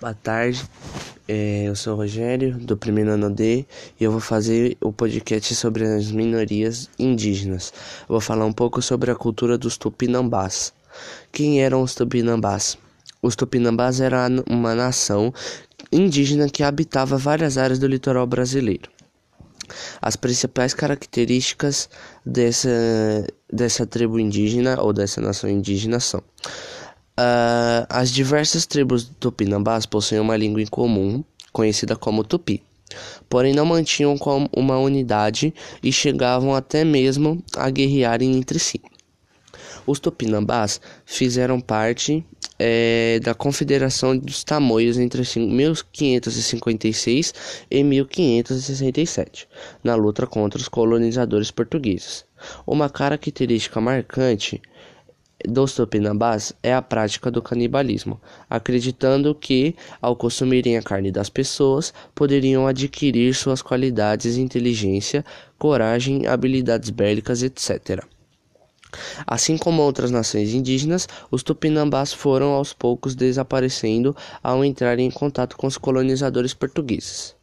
Boa tarde, é, eu sou o Rogério, do primeiro ano D, e eu vou fazer o podcast sobre as minorias indígenas. Eu vou falar um pouco sobre a cultura dos tupinambás. Quem eram os tupinambás? Os tupinambás eram uma nação indígena que habitava várias áreas do litoral brasileiro. As principais características dessa, dessa tribo indígena ou dessa nação indígena são Uh, as diversas tribos tupinambás possuem uma língua em comum, conhecida como tupi, porém não mantinham uma unidade e chegavam até mesmo a guerrearem entre si. Os tupinambás fizeram parte é, da Confederação dos Tamoios entre 1556 e 1567, na luta contra os colonizadores portugueses. Uma característica marcante dos tupinambás é a prática do canibalismo, acreditando que, ao consumirem a carne das pessoas, poderiam adquirir suas qualidades inteligência, coragem, habilidades bélicas, etc. Assim como outras nações indígenas, os tupinambás foram aos poucos desaparecendo ao entrarem em contato com os colonizadores portugueses.